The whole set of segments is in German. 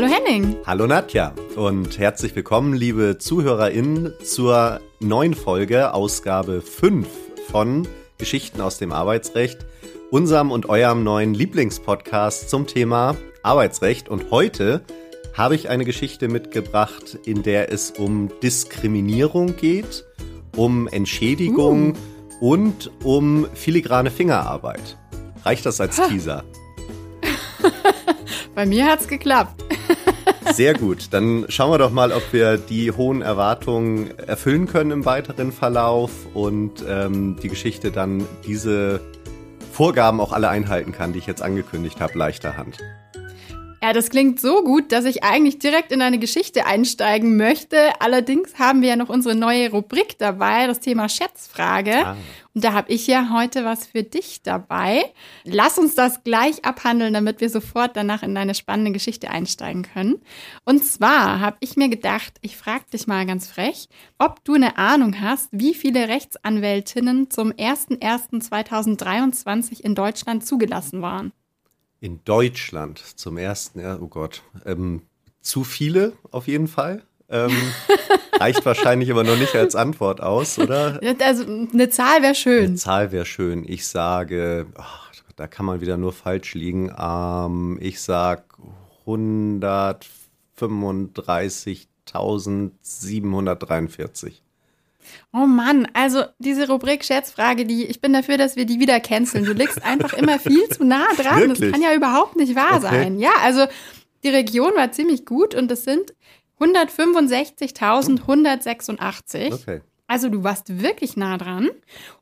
Hallo Henning. Hallo Nadja und herzlich willkommen, liebe ZuhörerInnen, zur neuen Folge, Ausgabe 5 von Geschichten aus dem Arbeitsrecht, unserem und eurem neuen Lieblingspodcast zum Thema Arbeitsrecht. Und heute habe ich eine Geschichte mitgebracht, in der es um Diskriminierung geht, um Entschädigung uh. und um filigrane Fingerarbeit. Reicht das als. Teaser? Bei mir hat es geklappt. Sehr gut. Dann schauen wir doch mal, ob wir die hohen Erwartungen erfüllen können im weiteren Verlauf und ähm, die Geschichte dann diese Vorgaben auch alle einhalten kann, die ich jetzt angekündigt habe, leichter Hand. Ja, das klingt so gut, dass ich eigentlich direkt in eine Geschichte einsteigen möchte. Allerdings haben wir ja noch unsere neue Rubrik dabei, das Thema Schätzfrage. Ah. Und da habe ich ja heute was für dich dabei. Lass uns das gleich abhandeln, damit wir sofort danach in eine spannende Geschichte einsteigen können. Und zwar habe ich mir gedacht, ich frage dich mal ganz frech, ob du eine Ahnung hast, wie viele Rechtsanwältinnen zum 01.01.2023 in Deutschland zugelassen waren in Deutschland zum ersten, ja, oh Gott, ähm, zu viele auf jeden Fall. Ähm, reicht wahrscheinlich aber noch nicht als Antwort aus, oder? Also eine Zahl wäre schön. Eine Zahl wäre schön. Ich sage, oh, da kann man wieder nur falsch liegen. Ähm, ich sage 135.743. Oh Mann, also diese Rubrik Scherzfrage, die ich bin dafür, dass wir die wieder canceln. Du liegst einfach immer viel zu nah dran. Wirklich? Das kann ja überhaupt nicht wahr okay. sein. Ja, also die Region war ziemlich gut und es sind 165.186. Okay. Also du warst wirklich nah dran.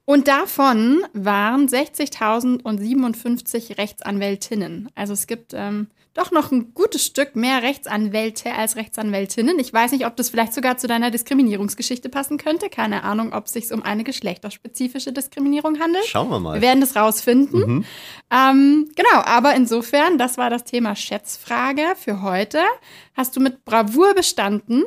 Und davon waren 60.057 Rechtsanwältinnen. Also es gibt ähm, doch noch ein gutes Stück mehr Rechtsanwälte als Rechtsanwältinnen. Ich weiß nicht, ob das vielleicht sogar zu deiner Diskriminierungsgeschichte passen könnte. Keine Ahnung, ob es sich um eine geschlechterspezifische Diskriminierung handelt. Schauen wir mal. Wir werden das rausfinden. Mhm. Ähm, genau, aber insofern, das war das Thema Schätzfrage für heute. Hast du mit Bravour bestanden.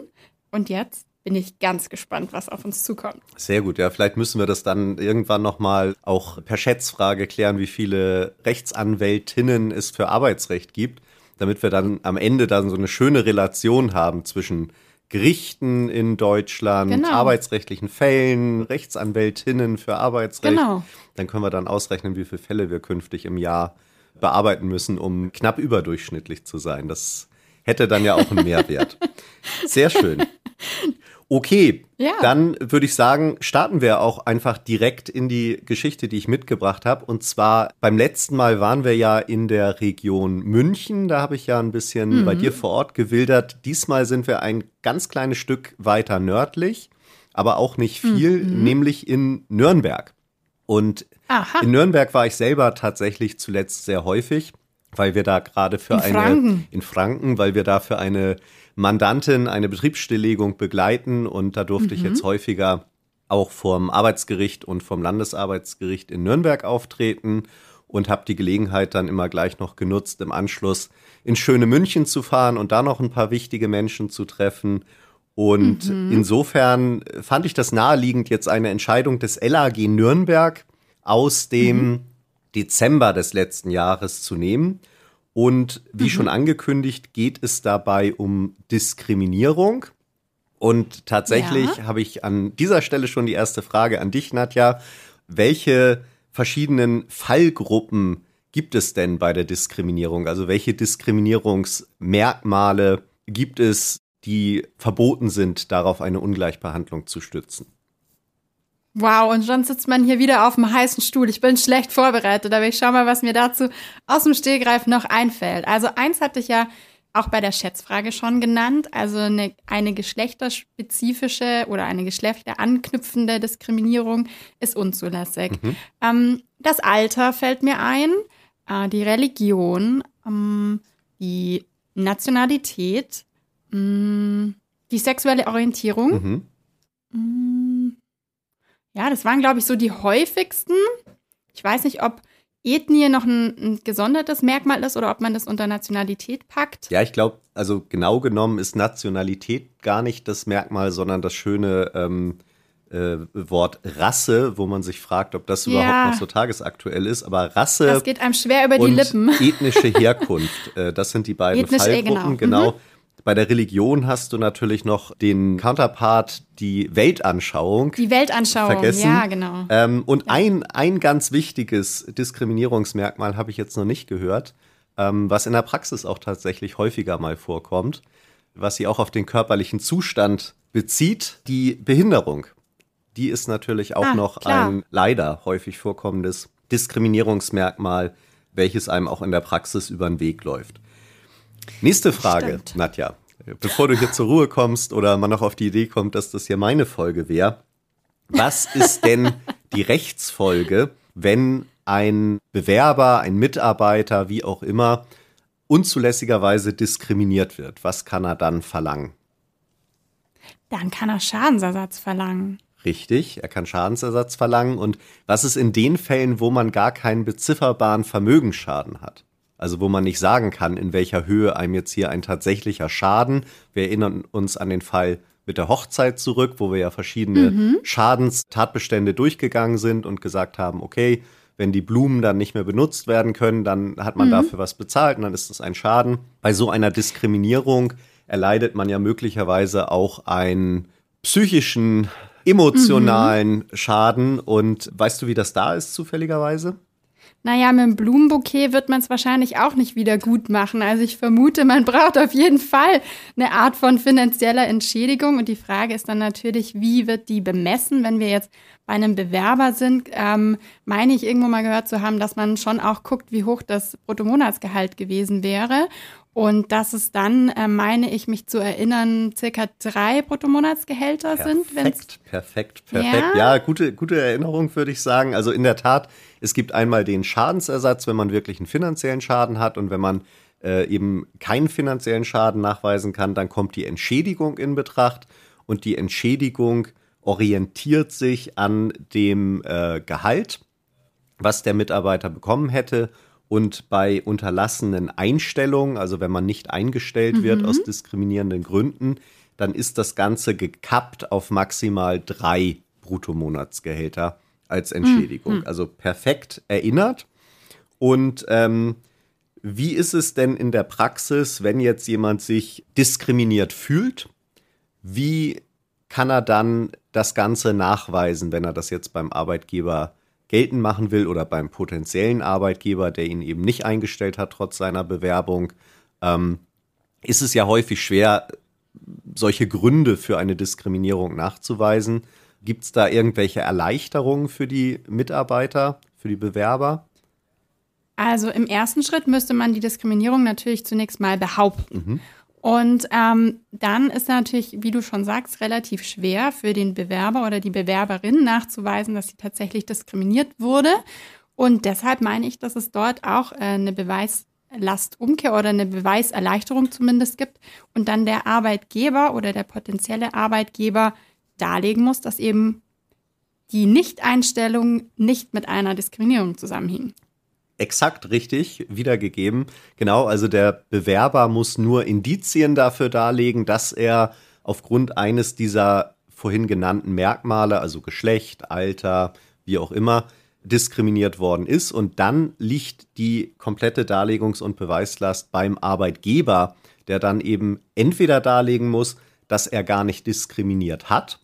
Und jetzt bin ich ganz gespannt, was auf uns zukommt. Sehr gut, ja, vielleicht müssen wir das dann irgendwann nochmal auch per Schätzfrage klären, wie viele Rechtsanwältinnen es für Arbeitsrecht gibt damit wir dann am Ende dann so eine schöne Relation haben zwischen Gerichten in Deutschland, genau. arbeitsrechtlichen Fällen, Rechtsanwältinnen für Arbeitsrecht. Genau. Dann können wir dann ausrechnen, wie viele Fälle wir künftig im Jahr bearbeiten müssen, um knapp überdurchschnittlich zu sein. Das hätte dann ja auch einen Mehrwert. Sehr schön. Okay, ja. dann würde ich sagen, starten wir auch einfach direkt in die Geschichte, die ich mitgebracht habe. Und zwar beim letzten Mal waren wir ja in der Region München. Da habe ich ja ein bisschen mhm. bei dir vor Ort gewildert. Diesmal sind wir ein ganz kleines Stück weiter nördlich, aber auch nicht viel, mhm. nämlich in Nürnberg. Und Aha. in Nürnberg war ich selber tatsächlich zuletzt sehr häufig, weil wir da gerade für in eine Franken. in Franken, weil wir da für eine Mandantin eine Betriebsstilllegung begleiten und da durfte mhm. ich jetzt häufiger auch vom Arbeitsgericht und vom Landesarbeitsgericht in Nürnberg auftreten und habe die Gelegenheit dann immer gleich noch genutzt, im Anschluss in schöne München zu fahren und da noch ein paar wichtige Menschen zu treffen. Und mhm. insofern fand ich das naheliegend, jetzt eine Entscheidung des LAG Nürnberg aus dem mhm. Dezember des letzten Jahres zu nehmen. Und wie mhm. schon angekündigt, geht es dabei um Diskriminierung. Und tatsächlich ja. habe ich an dieser Stelle schon die erste Frage an dich, Nadja. Welche verschiedenen Fallgruppen gibt es denn bei der Diskriminierung? Also welche Diskriminierungsmerkmale gibt es, die verboten sind, darauf eine Ungleichbehandlung zu stützen? Wow, und schon sitzt man hier wieder auf dem heißen Stuhl. Ich bin schlecht vorbereitet, aber ich schau mal, was mir dazu aus dem Stehgreif noch einfällt. Also eins hatte ich ja auch bei der Schätzfrage schon genannt, also eine, eine geschlechterspezifische oder eine geschlechteranknüpfende Diskriminierung ist unzulässig. Mhm. Ähm, das Alter fällt mir ein, äh, die Religion, ähm, die Nationalität, mh, mm, die sexuelle Orientierung. Mhm. Ja, das waren, glaube ich, so die häufigsten. Ich weiß nicht, ob Ethnie noch ein, ein, gesondertes Merkmal ist oder ob man das unter Nationalität packt. Ja, ich glaube, also genau genommen ist Nationalität gar nicht das Merkmal, sondern das schöne ähm, äh, Wort Rasse, wo man sich fragt, ob das Ja. überhaupt noch so tagesaktuell ist. Aber Rasse Das geht einem schwer über die Lippen. ethnische Herkunft, äh, das sind die beiden Ethnische, eh, Fallgruppen. genau. Genau. Bei der Religion hast du natürlich noch den Counterpart, die Weltanschauung. Die Weltanschauung, vergessen. ja, genau. Ähm, und ein, ein ganz wichtiges Diskriminierungsmerkmal habe ich jetzt noch nicht gehört, ähm, was in der Praxis auch tatsächlich häufiger mal vorkommt, was sie auch auf den körperlichen Zustand bezieht, die Behinderung. Die ist natürlich auch Ah, noch klar. ein leider häufig vorkommendes Diskriminierungsmerkmal, welches einem auch in der Praxis über den Weg läuft. Nächste Frage, Stimmt. Nadja. Bevor du hier zur Ruhe kommst oder man noch auf die Idee kommt, dass das hier meine Folge wäre. Was ist denn die Rechtsfolge, wenn ein Bewerber, ein Mitarbeiter, wie auch immer, unzulässigerweise diskriminiert wird? Was kann er dann verlangen? Dann kann er Schadensersatz verlangen. Richtig, er kann Schadensersatz verlangen. Und was ist in den Fällen, wo man gar keinen bezifferbaren Vermögensschaden hat? Also wo man nicht sagen kann, in welcher Höhe einem jetzt hier ein tatsächlicher Schaden. Wir erinnern uns an den Fall mit der Hochzeit zurück, wo wir ja verschiedene Schadenstatbestände durchgegangen sind und gesagt haben, okay, wenn die Blumen dann nicht mehr benutzt werden können, dann hat man dafür was bezahlt und dann ist das ein Schaden. Bei so einer Diskriminierung erleidet man ja möglicherweise auch einen psychischen, emotionalen Schaden. Und weißt du, wie das da ist, zufälligerweise? Naja, mit dem Blumenbouquet wird man es wahrscheinlich auch nicht wieder gut machen. Also ich vermute, man braucht auf jeden Fall eine Art von finanzieller Entschädigung. Und die Frage ist dann natürlich, wie wird die bemessen? Wenn wir jetzt bei einem Bewerber sind, ähm, meine ich irgendwo mal gehört zu haben, dass man schon auch guckt, wie hoch das Bruttomonatsgehalt gewesen wäre. Und dass es dann, äh, meine ich, mich zu erinnern, circa drei Bruttomonatsgehälter sind. wenn's- Perfekt, perfekt, perfekt. Ja, gute, gute Erinnerung, würde ich sagen. Also in der Tat, es gibt einmal den Schadensersatz, wenn man wirklich einen finanziellen Schaden hat und wenn man äh, eben keinen finanziellen Schaden nachweisen kann, dann kommt die Entschädigung in Betracht und die Entschädigung orientiert sich an dem äh, Gehalt, was der Mitarbeiter bekommen hätte. Und bei unterlassenen Einstellungen, also wenn man nicht eingestellt wird aus diskriminierenden Gründen, dann ist das Ganze gekappt auf maximal drei Bruttomonatsgehälter als Entschädigung. Also perfekt erinnert. Und ähm, wie ist es denn in der Praxis, wenn jetzt jemand sich diskriminiert fühlt? Wie kann er dann das Ganze nachweisen, wenn er das jetzt beim Arbeitgeber geltend machen will oder beim potenziellen Arbeitgeber, der ihn eben nicht eingestellt hat trotz seiner Bewerbung? Ähm, ist es ja häufig schwer, solche Gründe für eine Diskriminierung nachzuweisen. Gibt es da irgendwelche Erleichterungen für die Mitarbeiter, für die Bewerber? Also im ersten Schritt müsste man die Diskriminierung natürlich zunächst mal behaupten. Und ähm, dann ist natürlich, wie du schon sagst, relativ schwer für den Bewerber oder die Bewerberin nachzuweisen, dass sie tatsächlich diskriminiert wurde. Und deshalb meine ich, dass es dort auch äh, eine Beweislastumkehr oder eine Beweiserleichterung zumindest gibt und dann der Arbeitgeber oder der potenzielle Arbeitgeber darlegen muss, dass eben die Nichteinstellung nicht mit einer Diskriminierung zusammenhing. Exakt richtig wiedergegeben. Genau, also der Bewerber muss nur Indizien dafür darlegen, dass er aufgrund eines dieser vorhin genannten Merkmale, also Geschlecht, Alter, wie auch immer, diskriminiert worden ist. Und dann liegt die komplette Darlegungs- und Beweislast beim Arbeitgeber, der dann eben entweder darlegen muss, dass er gar nicht diskriminiert hat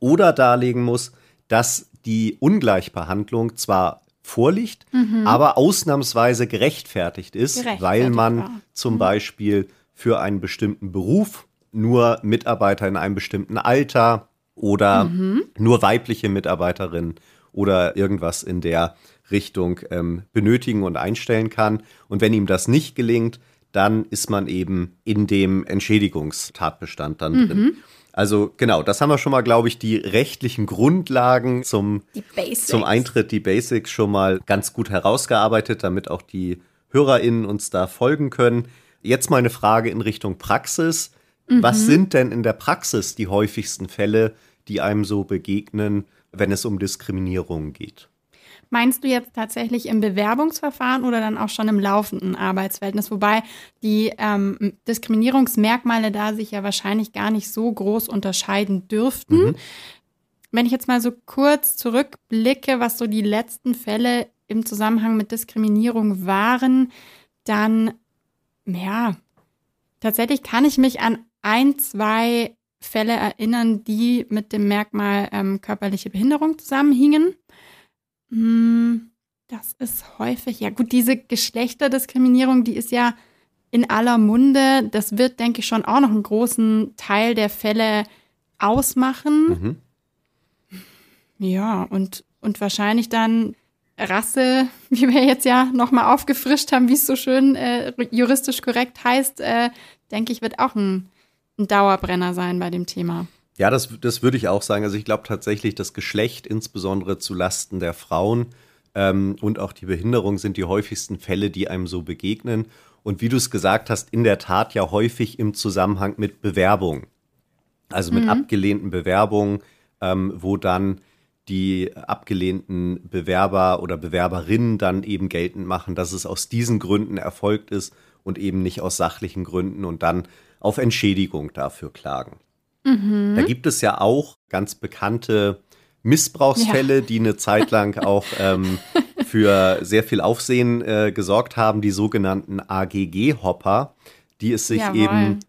oder darlegen muss, dass die Ungleichbehandlung zwar vorliegt, aber ausnahmsweise gerechtfertigt ist, Mhm. Gerechtfertigt weil man war. zum Beispiel für einen bestimmten Beruf nur Mitarbeiter in einem bestimmten Alter oder Mhm. nur weibliche Mitarbeiterinnen oder irgendwas in der Richtung ähm, benötigen und einstellen kann. Und wenn ihm das nicht gelingt, dann ist man eben in dem Entschädigungstatbestand dann Mhm. drin. Also genau, das haben wir schon mal, glaube ich, die rechtlichen Grundlagen zum, zum Eintritt, die Basics schon mal ganz gut herausgearbeitet, damit auch die HörerInnen uns da folgen können. Jetzt mal eine Frage in Richtung Praxis. Was sind denn in der Praxis die häufigsten Fälle, die einem so begegnen, wenn es um Diskriminierung geht? Meinst du jetzt tatsächlich im Bewerbungsverfahren oder dann auch schon im laufenden Arbeitsverhältnis? Wobei die ähm, Diskriminierungsmerkmale da sich ja wahrscheinlich gar nicht so groß unterscheiden dürften. Wenn ich jetzt mal so kurz zurückblicke, was so die letzten Fälle im Zusammenhang mit Diskriminierung waren, dann, ja, tatsächlich kann ich mich an ein, zwei Fälle erinnern, die mit dem Merkmal ähm, körperliche Behinderung zusammenhingen. Hm, das ist häufig, ja gut, diese Geschlechterdiskriminierung, die ist ja in aller Munde. Das wird, denke ich, schon auch noch einen großen Teil der Fälle ausmachen. Mhm. Ja, und, und wahrscheinlich dann Rasse, wie wir jetzt ja nochmal aufgefrischt haben, wie es so schön äh, juristisch korrekt heißt, äh, denke ich, wird auch ein, ein Dauerbrenner sein bei dem Thema. Ja, das, das würde ich auch sagen. Also ich glaube tatsächlich, das Geschlecht, insbesondere zu Lasten der Frauen ähm, und auch die Behinderung, sind die häufigsten Fälle, die einem so begegnen. Und wie du es gesagt hast, in der Tat ja häufig im Zusammenhang mit Bewerbung. Also mit mhm. abgelehnten Bewerbungen, ähm, wo dann die abgelehnten Bewerber oder Bewerberinnen dann eben geltend machen, dass es aus diesen Gründen erfolgt ist und eben nicht aus sachlichen Gründen und dann auf Entschädigung dafür klagen. Mhm. Da gibt es ja auch ganz bekannte Missbrauchsfälle, ja. die eine Zeit lang auch ähm, für sehr viel Aufsehen äh, gesorgt haben, die sogenannten AGG-Hopper, die es sich Jawohl. eben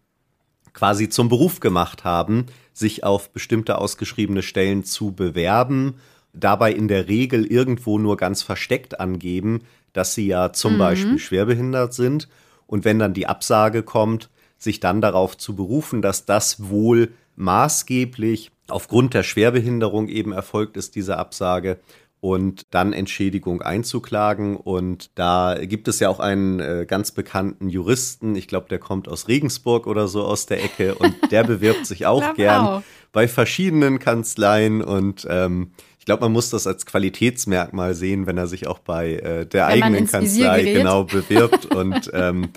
quasi zum Beruf gemacht haben, sich auf bestimmte ausgeschriebene Stellen zu bewerben, dabei in der Regel irgendwo nur ganz versteckt angeben, dass sie ja zum mhm. Beispiel schwerbehindert sind. Und wenn dann die Absage kommt, sich dann darauf zu berufen, dass das wohl maßgeblich aufgrund der Schwerbehinderung eben erfolgt ist, diese Absage, und dann Entschädigung einzuklagen. Und da gibt es ja auch einen äh, ganz bekannten Juristen, ich glaube, der kommt aus Regensburg oder so aus der Ecke und der bewirbt sich auch gern auch. bei verschiedenen Kanzleien und ähm, ich glaube, man muss das als Qualitätsmerkmal sehen, wenn er sich auch bei äh, der wenn eigenen Kanzlei genau bewirbt. und ähm,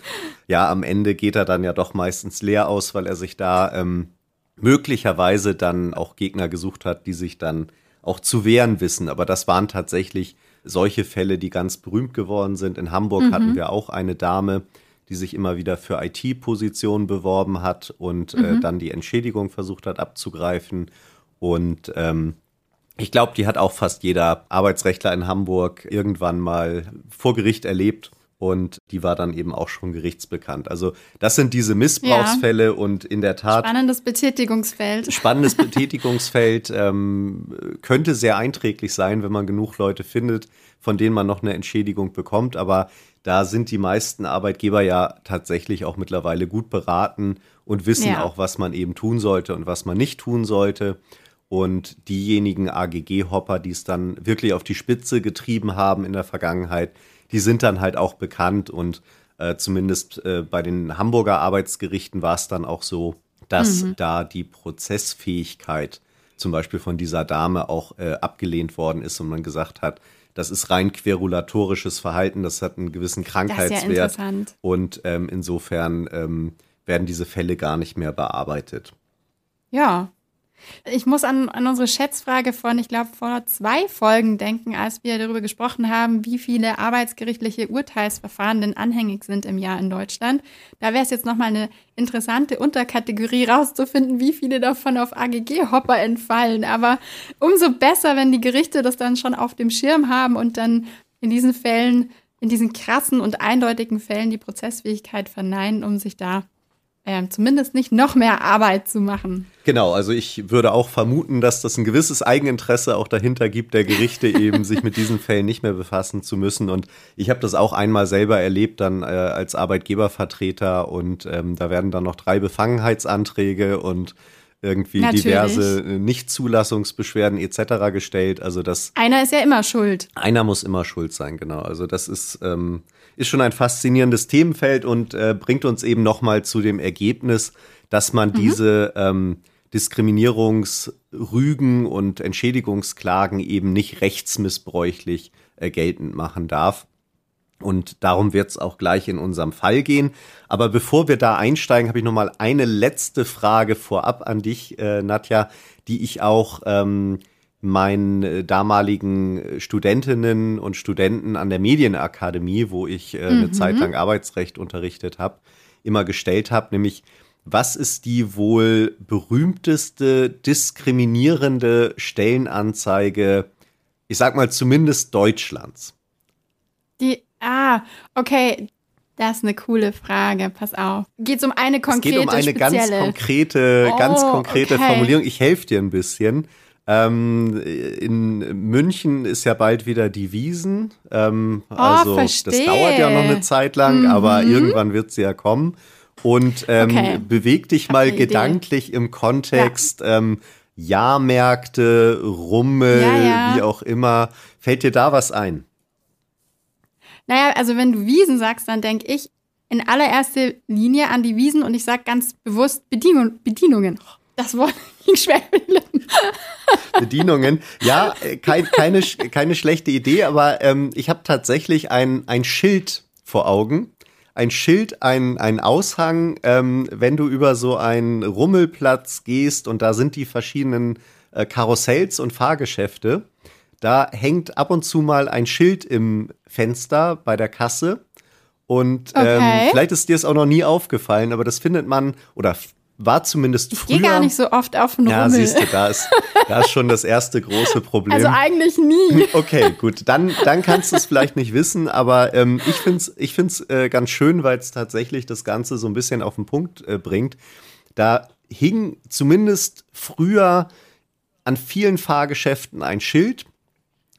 ja, am Ende geht er dann ja doch meistens leer aus, weil er sich da ähm, möglicherweise dann auch Gegner gesucht hat, die sich dann auch zu wehren wissen. Aber das waren tatsächlich solche Fälle, die ganz berühmt geworden sind. In Hamburg mhm. hatten wir auch eine Dame, die sich immer wieder für IT-Positionen beworben hat und äh, mhm. äh, dann die Entschädigung versucht hat abzugreifen. Und ähm, ich glaube, die hat auch fast jeder Arbeitsrechtler in Hamburg irgendwann mal vor Gericht erlebt. Und die war dann eben auch schon gerichtsbekannt. Also das sind diese Missbrauchsfälle ja. und in der Tat. Spannendes Betätigungsfeld. Spannendes Betätigungsfeld ähm, könnte sehr einträglich sein, wenn man genug Leute findet, von denen man noch eine Entschädigung bekommt. Aber da sind die meisten Arbeitgeber ja tatsächlich auch mittlerweile gut beraten und wissen ja. auch, was man eben tun sollte und was man nicht tun sollte. Und diejenigen AGG-Hopper, die es dann wirklich auf die Spitze getrieben haben in der Vergangenheit, die sind dann halt auch bekannt und äh, zumindest äh, bei den Hamburger Arbeitsgerichten war es dann auch so, dass mhm. da die Prozessfähigkeit zum Beispiel von dieser Dame auch äh, abgelehnt worden ist und man gesagt hat, das ist rein querulatorisches Verhalten, das hat einen gewissen Krankheitswert. Ja und ähm, insofern ähm, werden diese Fälle gar nicht mehr bearbeitet. Ja, ich muss an, an unsere Schätzfrage von, ich glaube, vor zwei Folgen denken, als wir darüber gesprochen haben, wie viele arbeitsgerichtliche Urteilsverfahren denn anhängig sind im Jahr in Deutschland. Da wäre es jetzt nochmal eine interessante Unterkategorie rauszufinden, wie viele davon auf AGG-Hopper entfallen. Aber umso besser, wenn die Gerichte das dann schon auf dem Schirm haben und dann in diesen Fällen, in diesen krassen und eindeutigen Fällen die Prozessfähigkeit verneinen, um sich da äh, zumindest nicht noch mehr Arbeit zu machen. Genau, also ich würde auch vermuten, dass das ein gewisses Eigeninteresse auch dahinter gibt, der Gerichte eben sich mit diesen Fällen nicht mehr befassen zu müssen. Und ich habe das auch einmal selber erlebt, dann äh, als Arbeitgebervertreter und ähm, da werden dann noch drei Befangenheitsanträge und irgendwie Natürlich. diverse äh, Nichtzulassungsbeschwerden etc. gestellt. Also das einer ist ja immer schuld. Einer muss immer schuld sein, genau. Also das ist ähm, ist schon ein faszinierendes Themenfeld und äh, bringt uns eben nochmal zu dem Ergebnis, dass man mhm. diese ähm, Diskriminierungsrügen und Entschädigungsklagen eben nicht rechtsmissbräuchlich äh, geltend machen darf. Und darum wird es auch gleich in unserem Fall gehen. Aber bevor wir da einsteigen, habe ich noch mal eine letzte Frage vorab an dich, äh, Nadja, die ich auch ähm, meinen äh, damaligen äh, Studentinnen und Studenten an der Medienakademie, wo ich äh, eine mhm. Zeit lang Arbeitsrecht unterrichtet habe, immer gestellt habe, nämlich was ist die wohl berühmteste diskriminierende Stellenanzeige, ich sag mal zumindest Deutschlands? Die, ah, okay, das ist eine coole Frage. Pass auf. Geht es um eine konkrete, Es geht um eine spezielle? ganz konkrete, Oh, ganz konkrete okay. Formulierung. Ich helfe dir ein bisschen. Ähm, in München ist ja bald wieder die Wiesen. Ähm, also das Oh, verstehe. dauert ja noch eine Zeit lang, aber irgendwann wird sie ja kommen. Und ähm, Okay. beweg dich mal Idee. gedanklich im Kontext ähm, Jahrmärkte, Rummel, Ja, ja. wie auch immer. Fällt dir da was ein? Naja, also wenn du Wiesen sagst, dann denke ich in allererster Linie an die Wiesen und ich sage ganz bewusst Bedienung, Bedienungen. Das Wort ging schwer mit den Lippen. Bedienungen. Ja, äh, kein, keine, keine schlechte Idee, aber ähm, ich habe tatsächlich ein, ein Schild vor Augen. Ein Schild, ein, ein Aushang, ähm, wenn du über so einen Rummelplatz gehst und da sind die verschiedenen äh, Karussells und Fahrgeschäfte. Da hängt ab und zu mal ein Schild im Fenster bei der Kasse. Und ähm, Okay. vielleicht ist dir es auch noch nie aufgefallen, aber das findet man oder war zumindest Ich früher. gehe gar nicht so oft auf den Ja, Rummel. siehst du, da ist, da ist schon das erste große Problem. also eigentlich nie. Okay, gut, dann, dann kannst du es vielleicht nicht wissen, aber ähm, ich finde es ich find's, äh, ganz schön, weil es tatsächlich das Ganze so ein bisschen auf den Punkt äh, bringt. Da hing zumindest früher an vielen Fahrgeschäften ein Schild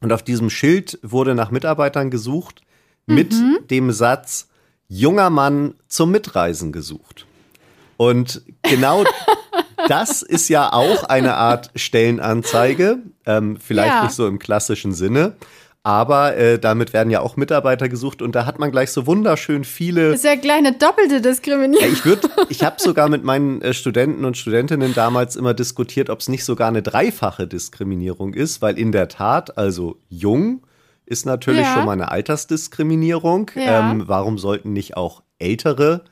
und auf diesem Schild wurde nach Mitarbeitern gesucht mit dem Satz, junger Mann zum Mitreisen gesucht. Und genau das ist ja auch eine Art Stellenanzeige, ähm, vielleicht Ja. nicht so im klassischen Sinne, aber äh, damit werden ja auch Mitarbeiter gesucht und da hat man gleich so wunderschön viele. Ist ja gleich eine doppelte Diskriminierung. ich würde, ich habe sogar mit meinen äh, Studenten und Studentinnen damals immer diskutiert, ob es nicht sogar eine dreifache Diskriminierung ist, weil in der Tat, also jung ist natürlich Ja. schon mal eine Altersdiskriminierung. Ja. Ähm, warum sollten nicht auch ältere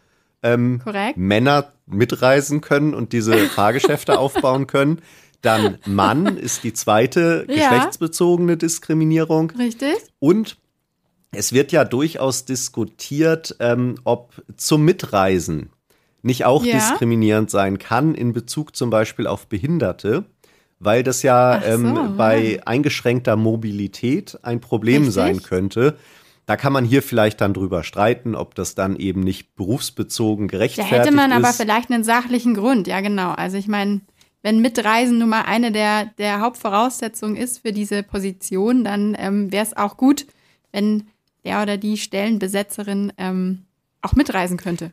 ähm. Männer mitreisen können und diese Fahrgeschäfte aufbauen können? Dann Mann ist die zweite Ja. geschlechtsbezogene Diskriminierung. Richtig? Und es wird ja durchaus diskutiert, ähm, ob zum Mitreisen nicht auch Ja. diskriminierend sein kann in Bezug zum Beispiel auf Behinderte, weil das ja Ach so, ähm, ja. bei eingeschränkter Mobilität ein Problem Richtig. sein könnte. Da kann man hier vielleicht dann drüber streiten, ob das dann eben nicht berufsbezogen Da gerechtfertigt hätte man aber ist. vielleicht einen sachlichen Grund, ja genau. Also ich meine, wenn Mitreisen nun mal eine der, der Hauptvoraussetzungen ist für diese Position, dann ähm, wäre es auch gut, wenn der oder die Stellenbesetzerin ähm, auch mitreisen könnte.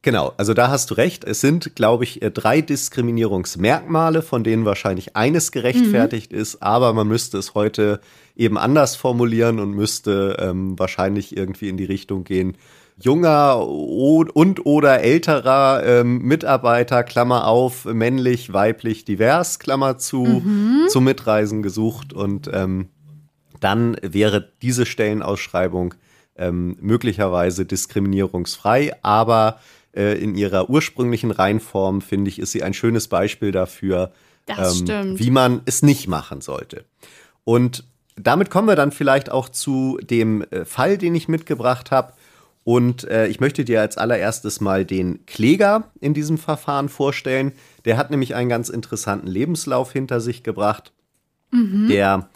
Genau, also da hast du recht. Es sind, glaube ich, äh, drei Diskriminierungsmerkmale, von denen wahrscheinlich eines gerechtfertigt Mhm. ist, aber man müsste es heute eben anders formulieren und müsste ähm, wahrscheinlich irgendwie in die Richtung gehen. Junger und oder älterer ähm, Mitarbeiter, Klammer auf, männlich, weiblich, divers, Klammer zu, Mhm. zum Mitreisen gesucht und ähm, dann wäre diese Stellenausschreibung ähm, möglicherweise diskriminierungsfrei, aber äh, in ihrer ursprünglichen Reinform, finde ich, ist sie ein schönes Beispiel dafür, ähm, wie man es nicht machen sollte. Und damit kommen wir dann vielleicht auch zu dem äh, Fall, den ich mitgebracht habe. Und äh, ich möchte dir als allererstes mal den Kläger in diesem Verfahren vorstellen. Der hat nämlich einen ganz interessanten Lebenslauf hinter sich gebracht. Der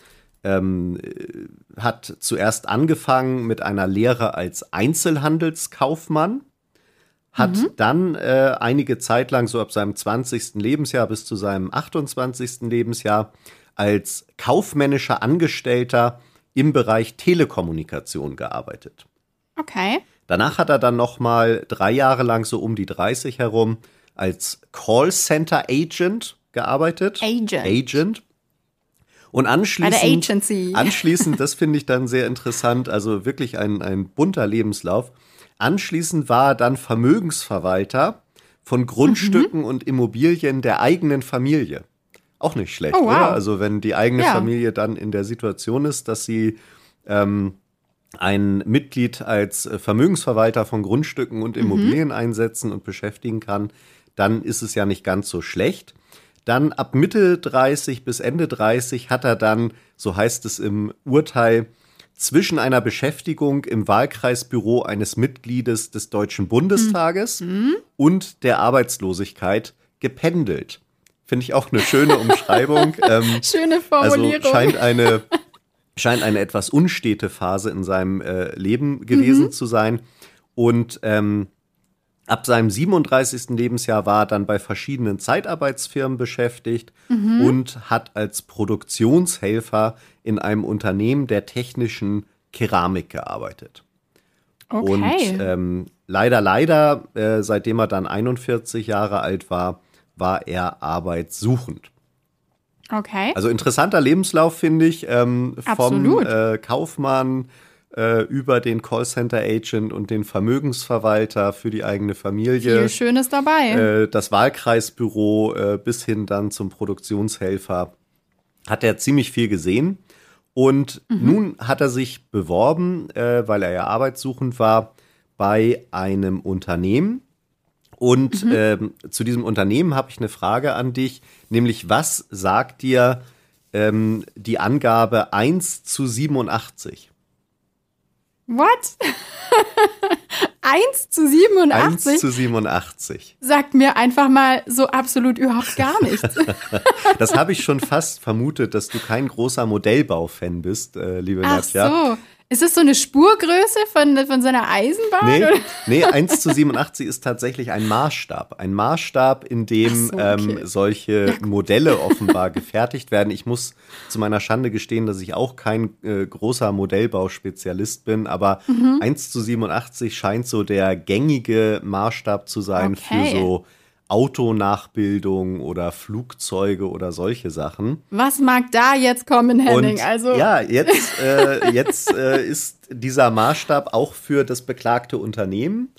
ähm, äh, hat zuerst angefangen mit einer Lehre als Einzelhandelskaufmann, hat dann äh, einige Zeit lang, so ab seinem 20. Lebensjahr bis zu seinem 28. Lebensjahr, als kaufmännischer Angestellter im Bereich Telekommunikation gearbeitet. Okay. Danach hat er dann noch mal drei Jahre lang so um die 30 herum als Callcenter Agent gearbeitet. Agent. Agent. Und anschließend, anschließend, das finde ich dann sehr interessant, also wirklich ein, ein bunter Lebenslauf. Anschließend war er dann Vermögensverwalter von Mhm. Grundstücken und Immobilien der eigenen Familie. Auch nicht schlecht, Oh, wow. oder? Also wenn die eigene Ja. Familie dann in der Situation ist, dass sie ähm, ein Mitglied als äh, Vermögensverwalter von Grundstücken und Immobilien einsetzen und beschäftigen kann, dann ist es ja nicht ganz so schlecht. Dann ab Mitte 30 bis Ende 30 hat er dann, so heißt es im Urteil, zwischen einer Beschäftigung im Wahlkreisbüro eines Mitgliedes des Deutschen Bundestages mhm. und der Arbeitslosigkeit gependelt. Finde ich auch eine schöne Umschreibung. ähm, Schöne Formulierung. Also scheint eine, scheint eine etwas unstete Phase in seinem äh, Leben gewesen mhm. zu sein. Und ähm, ab seinem 37. Lebensjahr war er dann bei verschiedenen Zeitarbeitsfirmen beschäftigt mhm. und hat als Produktionshelfer in einem Unternehmen der technischen Keramik gearbeitet. Okay. Und ähm, leider, leider, äh, seitdem er dann 41 Jahre alt war, war er arbeitssuchend. Okay. Also interessanter Lebenslauf, finde ich, ähm, vom äh, Kaufmann äh, über den Callcenter-Agent und den Vermögensverwalter für die eigene Familie. Viel Schönes dabei. Äh, das Wahlkreisbüro äh, bis hin dann zum Produktionshelfer hat er ziemlich viel gesehen. Und mhm. nun hat er sich beworben, äh, weil er ja arbeitssuchend war, bei einem Unternehmen. Und mhm. ähm, zu diesem Unternehmen habe ich eine Frage an dich, nämlich was sagt dir ähm, die Angabe 1 zu 87? What? 1 zu 87? 1 zu 87. Sagt mir einfach mal so absolut überhaupt gar nichts. das habe ich schon fast vermutet, dass du kein großer Modellbau-Fan bist, äh, liebe Ach Nadja. Ach so. Ist das so eine Spurgröße von, von so einer Eisenbahn? Nee, nee, 1 zu 87 ist tatsächlich ein Maßstab. Ein Maßstab, in dem so, okay. ähm, solche ja, Modelle offenbar gefertigt werden. Ich muss zu meiner Schande gestehen, dass ich auch kein äh, großer Modellbauspezialist bin, aber mhm. 1 zu 87 scheint so der gängige Maßstab zu sein okay. für so Autonachbildung oder Flugzeuge oder solche Sachen. Was mag da jetzt kommen, Henning? Und, also ja, jetzt, äh, jetzt äh, ist dieser Maßstab auch für das beklagte Unternehmen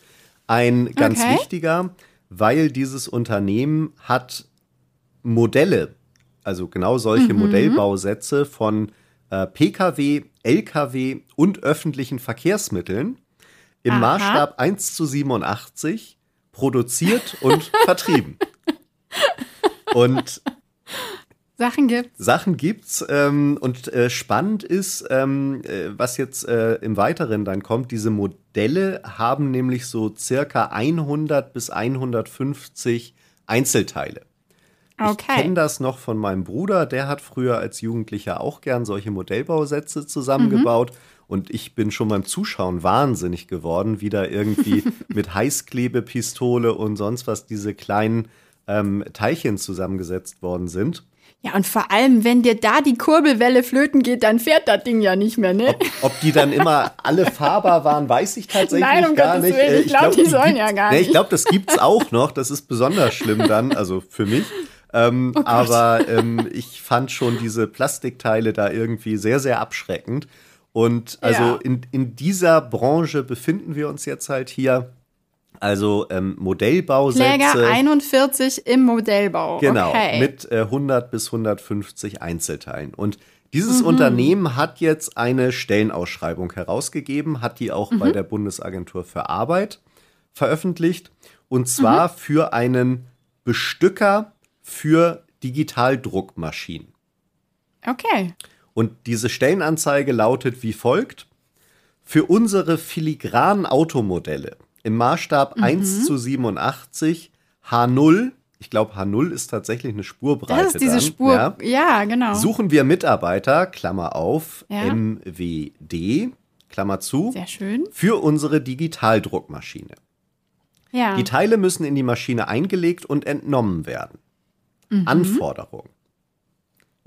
ein ganz okay. wichtiger, weil dieses Unternehmen hat Modelle, also genau solche mhm. Modellbausätze von äh, Pkw, Lkw und öffentlichen Verkehrsmitteln im Aha. Maßstab 1 zu 87 produziert und vertrieben. Und Sachen gibt's. Sachen gibt's. Ähm, und äh, spannend ist, ähm, äh, was jetzt äh, im Weiteren dann kommt, diese Modelle haben nämlich so circa 100 bis 150 Einzelteile. Okay. Ich kenne das noch von meinem Bruder, der hat früher als Jugendlicher auch gern solche Modellbausätze zusammengebaut. Mhm. Und ich bin schon beim Zuschauen wahnsinnig geworden, wie da irgendwie mit Heißklebepistole und sonst was diese kleinen ähm, Teilchen zusammengesetzt worden sind. Ja, und vor allem, wenn dir da die Kurbelwelle flöten geht, dann fährt das Ding ja nicht mehr, ne? Ob, ob die dann immer alle fahrbar waren, weiß ich tatsächlich Nein, um gar Gottes nicht. Willen, ich, ich glaube, glaub, die, sollen ja gar nicht. Nee, ich glaube, das gibt's auch noch. Das ist besonders schlimm dann, also für mich. Ähm, oh aber ähm, ich fand schon diese Plastikteile da irgendwie sehr, sehr abschreckend. Und also ja. in, in dieser Branche befinden wir uns jetzt halt hier. Also ähm, Modellbausätze. Kläger 41 im Modellbau. Genau, okay. mit äh, 100 bis 150 Einzelteilen. Und dieses mhm. Unternehmen hat jetzt eine Stellenausschreibung herausgegeben, hat die auch mhm. bei der Bundesagentur für Arbeit veröffentlicht. Und zwar mhm. für einen Bestücker für Digitaldruckmaschinen. Okay. Und diese Stellenanzeige lautet wie folgt. Für unsere filigranen Automodelle im Maßstab mhm. 1 zu 87 H0, ich glaube H0 ist tatsächlich eine Spurbreite. Das ist diese dann, Spur, ja. ja. genau. Suchen wir Mitarbeiter, Klammer auf, ja. MWD, Klammer zu, Sehr schön. für unsere Digitaldruckmaschine. Ja. Die Teile müssen in die Maschine eingelegt und entnommen werden. Mhm. Anforderung.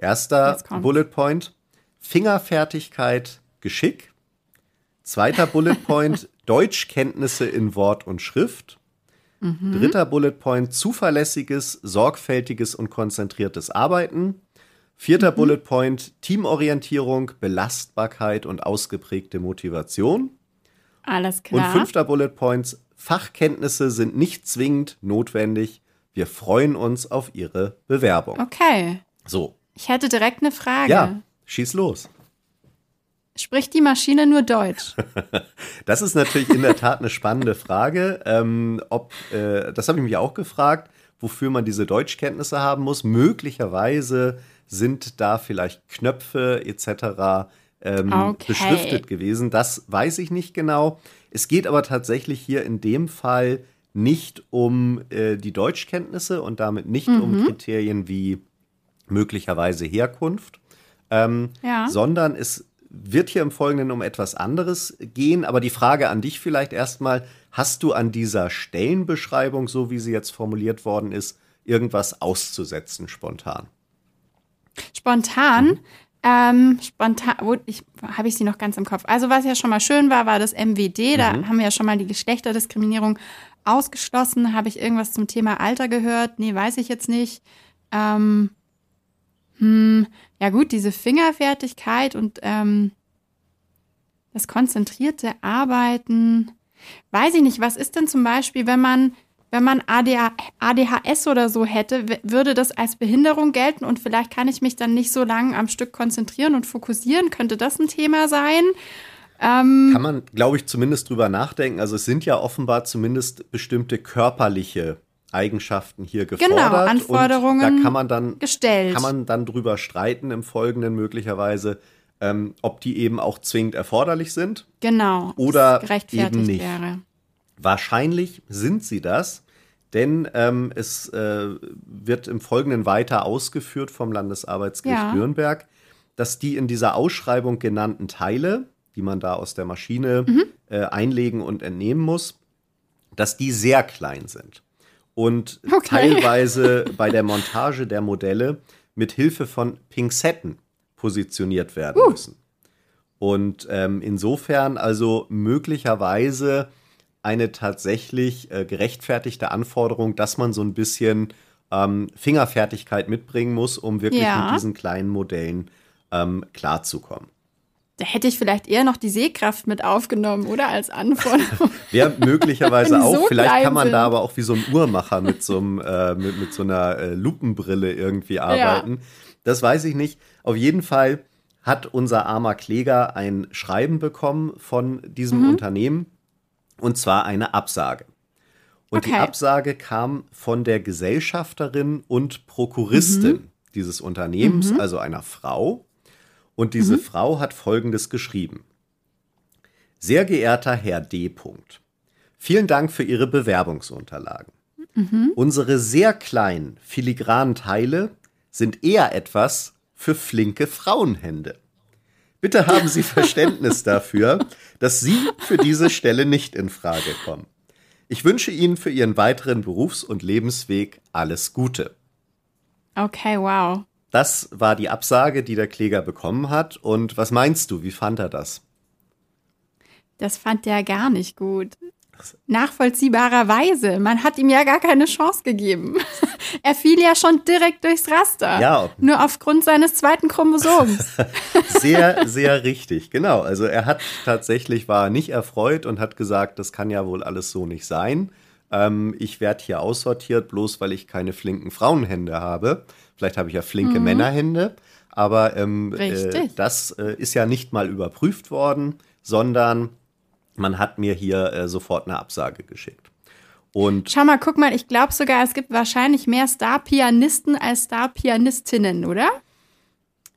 Erster Bullet Point. Fingerfertigkeit, Geschick. Zweiter Bullet Point, Deutschkenntnisse in Wort und Schrift. Mhm. Dritter Bullet Point, zuverlässiges, sorgfältiges und konzentriertes Arbeiten. Vierter mhm. Bullet Point, Teamorientierung, Belastbarkeit und ausgeprägte Motivation. Alles klar. Und fünfter Bullet Point, Fachkenntnisse sind nicht zwingend notwendig. Wir freuen uns auf Ihre Bewerbung. Okay. So. Ich hätte direkt eine Frage. Ja. Schieß los. Spricht die Maschine nur Deutsch? das ist natürlich in der Tat eine spannende Frage. Ähm, ob, äh, das habe ich mich auch gefragt, wofür man diese Deutschkenntnisse haben muss. Möglicherweise sind da vielleicht Knöpfe etc. ähm, okay. beschriftet gewesen. Das weiß ich nicht genau. Es geht aber tatsächlich hier in dem Fall nicht um äh, die Deutschkenntnisse und damit nicht mhm. um Kriterien wie möglicherweise Herkunft, ähm, ja. sondern es wird hier im Folgenden um etwas anderes gehen. Aber die Frage an dich vielleicht erstmal, hast du an dieser Stellenbeschreibung, so wie sie jetzt formuliert worden ist, irgendwas auszusetzen spontan? Spontan? Mhm. Ähm, spontan, habe ich sie noch ganz im Kopf. Also was ja schon mal schön war, war das MWD. Da mhm. haben wir ja schon mal die Geschlechterdiskriminierung ausgeschlossen. Habe ich irgendwas zum Thema Alter gehört? Nee, weiß ich jetzt nicht. Ähm, hm, ja gut, diese Fingerfertigkeit und ähm, das konzentrierte Arbeiten. Weiß ich nicht, was ist denn zum Beispiel, wenn man wenn man ADHS oder so hätte, würde das als Behinderung gelten und vielleicht kann ich mich dann nicht so lange am Stück konzentrieren und fokussieren. Könnte das ein Thema sein? Ähm kann man, glaube ich, zumindest drüber nachdenken. Also es sind ja offenbar zumindest bestimmte körperliche Eigenschaften hier genau, gefordert. Genau, Anforderungen und da kann man dann, gestellt. Kann man dann drüber streiten im Folgenden möglicherweise, ähm, ob die eben auch zwingend erforderlich sind. Genau. Oder eben nicht. Wäre. Wahrscheinlich sind sie das, denn ähm, es äh, wird im Folgenden weiter ausgeführt vom Landesarbeitsgericht ja. Nürnberg, dass die in dieser Ausschreibung genannten Teile, die man da aus der Maschine mhm. äh, einlegen und entnehmen muss, dass die sehr klein sind und okay. teilweise bei der Montage der Modelle mit Hilfe von Pinzetten positioniert werden uh. müssen. Und ähm, insofern also möglicherweise eine tatsächlich äh, gerechtfertigte Anforderung, dass man so ein bisschen ähm, Fingerfertigkeit mitbringen muss, um wirklich ja. mit diesen kleinen Modellen ähm, klarzukommen. Da hätte ich vielleicht eher noch die Sehkraft mit aufgenommen, oder? Als Anforderung. Wäre möglicherweise auch. So vielleicht kann man sind. da aber auch wie so ein Uhrmacher mit so, einem, äh, mit, mit so einer äh, Lupenbrille irgendwie arbeiten. Ja. Das weiß ich nicht. Auf jeden Fall hat unser armer Kläger ein Schreiben bekommen von diesem mhm. Unternehmen und zwar eine Absage. Und okay. die Absage kam von der Gesellschafterin und Prokuristin mhm. dieses Unternehmens, mhm. also einer Frau. Und diese mhm. Frau hat Folgendes geschrieben. Sehr geehrter Herr D. Vielen Dank für Ihre Bewerbungsunterlagen. Mhm. Unsere sehr kleinen, filigranen Teile sind eher etwas für flinke Frauenhände. Bitte haben Sie Verständnis dafür, dass Sie für diese Stelle nicht in Frage kommen. Ich wünsche Ihnen für Ihren weiteren Berufs- und Lebensweg alles Gute. Okay, wow. Das war die Absage, die der Kläger bekommen hat. Und was meinst du, wie fand er das? Das fand er gar nicht gut nachvollziehbarerweise. Man hat ihm ja gar keine Chance gegeben. er fiel ja schon direkt durchs Raster. Ja. Nur aufgrund seines zweiten Chromosoms. sehr, sehr richtig. Genau. Also er hat tatsächlich, war nicht erfreut und hat gesagt, das kann ja wohl alles so nicht sein. Ähm, ich werde hier aussortiert, bloß weil ich keine flinken Frauenhände habe. Vielleicht habe ich ja flinke mhm. Männerhände. Aber ähm, äh, das äh, ist ja nicht mal überprüft worden, sondern man hat mir hier äh, sofort eine Absage geschickt. Und Schau mal, guck mal, ich glaube sogar, es gibt wahrscheinlich mehr Star-Pianisten als Star-Pianistinnen, oder?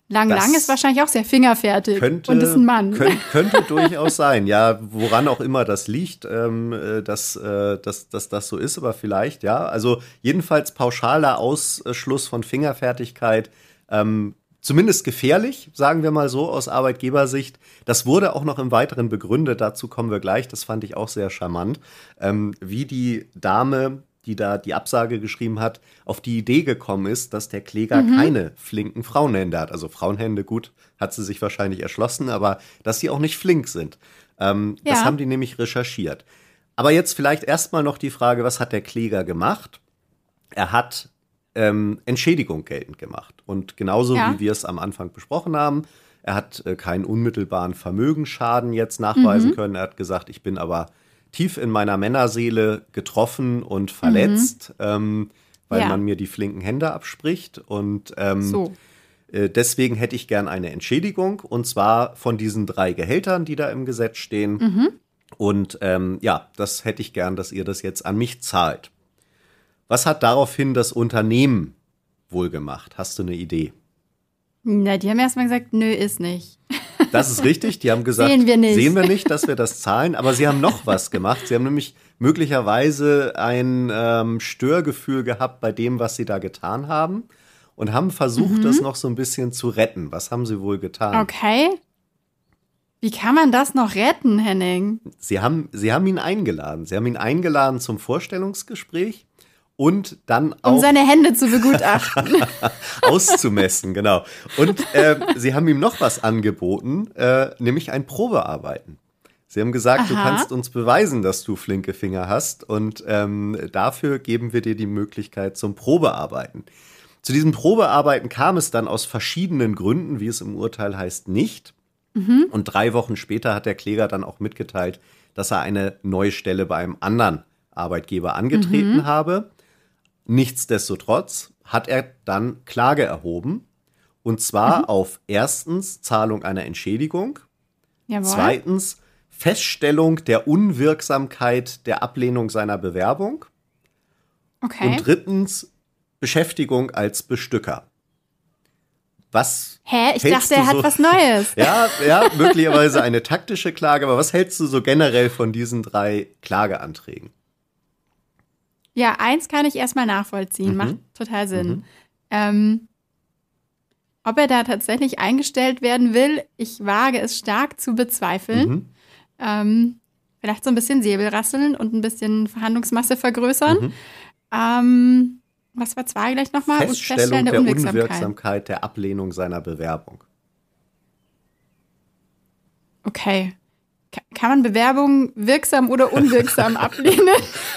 Lang Lang ist wahrscheinlich auch sehr fingerfertig könnte, und ist ein Mann. Könnte, könnte durchaus sein, ja, woran auch immer das liegt, ähm, äh, dass, äh, dass, dass das so ist, aber vielleicht, ja. Also jedenfalls pauschaler Ausschluss von Fingerfertigkeit ähm, zumindest gefährlich, sagen wir mal so aus Arbeitgebersicht. Das wurde auch noch im Weiteren begründet, dazu kommen wir gleich, das fand ich auch sehr charmant, ähm, wie die Dame, die da die Absage geschrieben hat, auf die Idee gekommen ist, dass der Kläger mhm. keine flinken Frauenhände hat. Also Frauenhände, gut, hat sie sich wahrscheinlich erschlossen, aber dass sie auch nicht flink sind. Ähm, ja. Das haben die nämlich recherchiert. Aber jetzt vielleicht erstmal noch die Frage, was hat der Kläger gemacht? Er hat ähm, Entschädigung geltend gemacht. Und genauso ja. wie wir es am Anfang besprochen haben, er hat äh, keinen unmittelbaren Vermögensschaden jetzt nachweisen mhm. können. Er hat gesagt, ich bin aber tief in meiner Männerseele getroffen und verletzt, mhm. ähm, weil ja. man mir die flinken Hände abspricht. Und ähm, so. äh, deswegen hätte ich gern eine Entschädigung und zwar von diesen drei Gehältern, die da im Gesetz stehen. Mhm. Und ähm, ja, das hätte ich gern, dass ihr das jetzt an mich zahlt. Was hat daraufhin das Unternehmen wohl gemacht? Hast du eine Idee? Na, die haben erstmal gesagt, nö, ist nicht. Das ist richtig. Die haben gesagt, Sehen wir nicht. sehen wir nicht, dass wir das zahlen. Aber sie haben noch was gemacht. Sie haben nämlich möglicherweise ein ähm, Störgefühl gehabt bei dem, was sie da getan haben und haben versucht, das noch so ein bisschen zu retten. Was haben sie wohl getan? Okay. Wie kann man das noch retten, Henning? Sie haben, sie haben ihn eingeladen. Sie haben ihn eingeladen zum Vorstellungsgespräch und dann Um auch seine Hände zu begutachten. auszumessen, genau. Und äh, sie haben ihm noch was angeboten, äh, nämlich ein Probearbeiten. Sie haben gesagt, du Aha. kannst uns beweisen, dass du flinke Finger hast und ähm, dafür geben wir dir die Möglichkeit zum Probearbeiten. Zu diesem Probearbeiten kam es dann aus verschiedenen Gründen, wie es im Urteil heißt, nicht. Und drei Wochen später hat der Kläger dann auch mitgeteilt, dass er eine neue Stelle bei einem anderen Arbeitgeber angetreten habe. Nichtsdestotrotz hat er dann Klage erhoben. Und zwar auf erstens Zahlung einer Entschädigung, Jawohl. zweitens Feststellung der Unwirksamkeit der Ablehnung seiner Bewerbung Okay. und drittens Beschäftigung als Bestücker. Was Hä? Ich dachte, er du hat so- was Neues. Ja, ja, möglicherweise eine taktische Klage, aber was hältst du so generell von diesen drei Klageanträgen? Ja, eins kann ich erstmal nachvollziehen. Mhm. Macht total Sinn. Ähm, ob er da tatsächlich eingestellt werden will, ich wage es stark zu bezweifeln. Mhm. Ähm, vielleicht so ein bisschen Säbelrasseln und ein bisschen Verhandlungsmasse vergrößern. Mhm. Ähm, was war zwei gleich nochmal? Feststellung der Unwirksamkeit. Unwirksamkeit der Ablehnung seiner Bewerbung. Okay. Ka- Kann man Bewerbungen wirksam oder unwirksam ablehnen?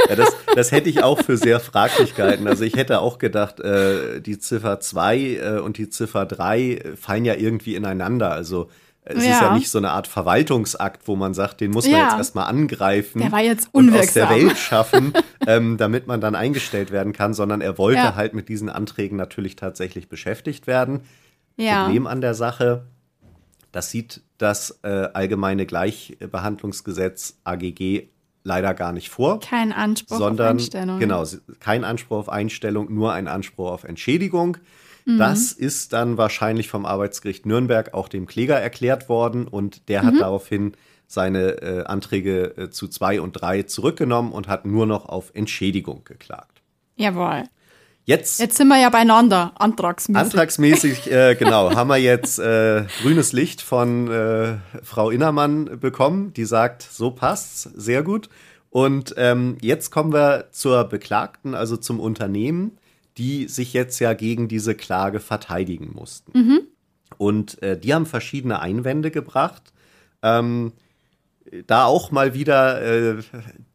Ja, das, das hätte ich auch für sehr fraglich gehalten. Also ich hätte auch gedacht, äh, die Ziffer 2 äh, und die Ziffer 3 fallen ja irgendwie ineinander. Also äh, es ist Ja. ja nicht so eine Art Verwaltungsakt, wo man sagt, den muss man Ja. jetzt erstmal angreifen. Der war jetzt und aus der unwirksam. Welt schaffen, ähm, damit man dann eingestellt werden kann, sondern er wollte Ja. halt mit diesen Anträgen natürlich tatsächlich beschäftigt werden. ja. Problem an der Sache, das sieht das äh, Allgemeine Gleichbehandlungsgesetz AGG leider gar nicht vor, Kein Anspruch sondern auf Einstellung. genau kein Anspruch auf Einstellung, nur ein Anspruch auf Entschädigung. Mhm. Das ist dann wahrscheinlich vom Arbeitsgericht Nürnberg auch dem Kläger erklärt worden und der Mhm. hat daraufhin seine äh, Anträge äh, zu zwei und drei zurückgenommen und hat nur noch auf Entschädigung geklagt. Jawohl. Jetzt Jetzt sind wir ja beieinander, antragsmäßig. Antragsmäßig, äh, genau, haben wir jetzt äh, grünes Licht von äh, Frau Innermann bekommen, die sagt, so passt's, sehr gut. Und ähm, jetzt kommen wir zur Beklagten, also zum Unternehmen, die sich jetzt ja gegen diese Klage verteidigen mussten. Und äh, die haben verschiedene Einwände gebracht. Ähm, da auch mal wieder äh,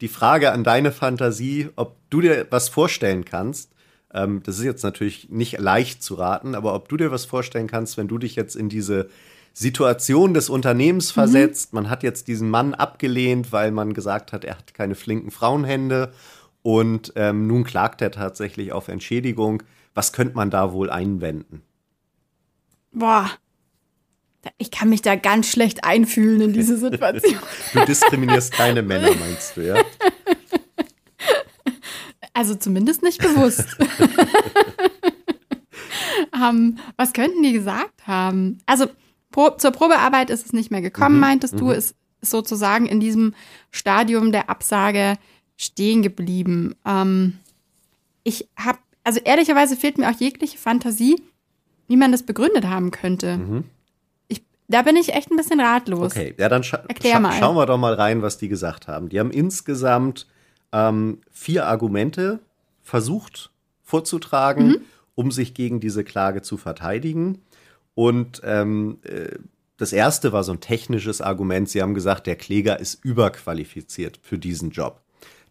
die Frage an deine Fantasie, ob du dir was vorstellen kannst. Ähm, das ist jetzt natürlich nicht leicht zu raten, aber ob du dir was vorstellen kannst, wenn du dich jetzt in diese Situation des Unternehmens versetzt. Man hat jetzt diesen Mann abgelehnt, weil man gesagt hat, er hat keine flinken Frauenhände. Und ähm, nun klagt er tatsächlich auf Entschädigung. Was könnte man da wohl einwenden? Boah. Ich kann mich da ganz schlecht einfühlen in diese Situation. Du diskriminierst keine Männer, meinst du, ja? Also zumindest nicht bewusst. ähm, was könnten die gesagt haben? Also Pro zur Probearbeit ist es nicht mehr gekommen, Mhm, meintest du. Es ist sozusagen in diesem Stadium der Absage stehen geblieben. Ähm, ich habe, also ehrlicherweise fehlt mir auch jegliche Fantasie, wie man das begründet haben könnte. Ich, da bin ich echt ein bisschen ratlos. Okay, ja, dann scha Erklär scha mal. schauen wir doch mal rein, was die gesagt haben. Die haben insgesamt ähm, vier Argumente versucht vorzutragen, Mhm. um sich gegen diese Klage zu verteidigen. Und ähm, äh, das erste war so ein technisches Argument. Sie haben gesagt, der Kläger ist überqualifiziert für diesen Job.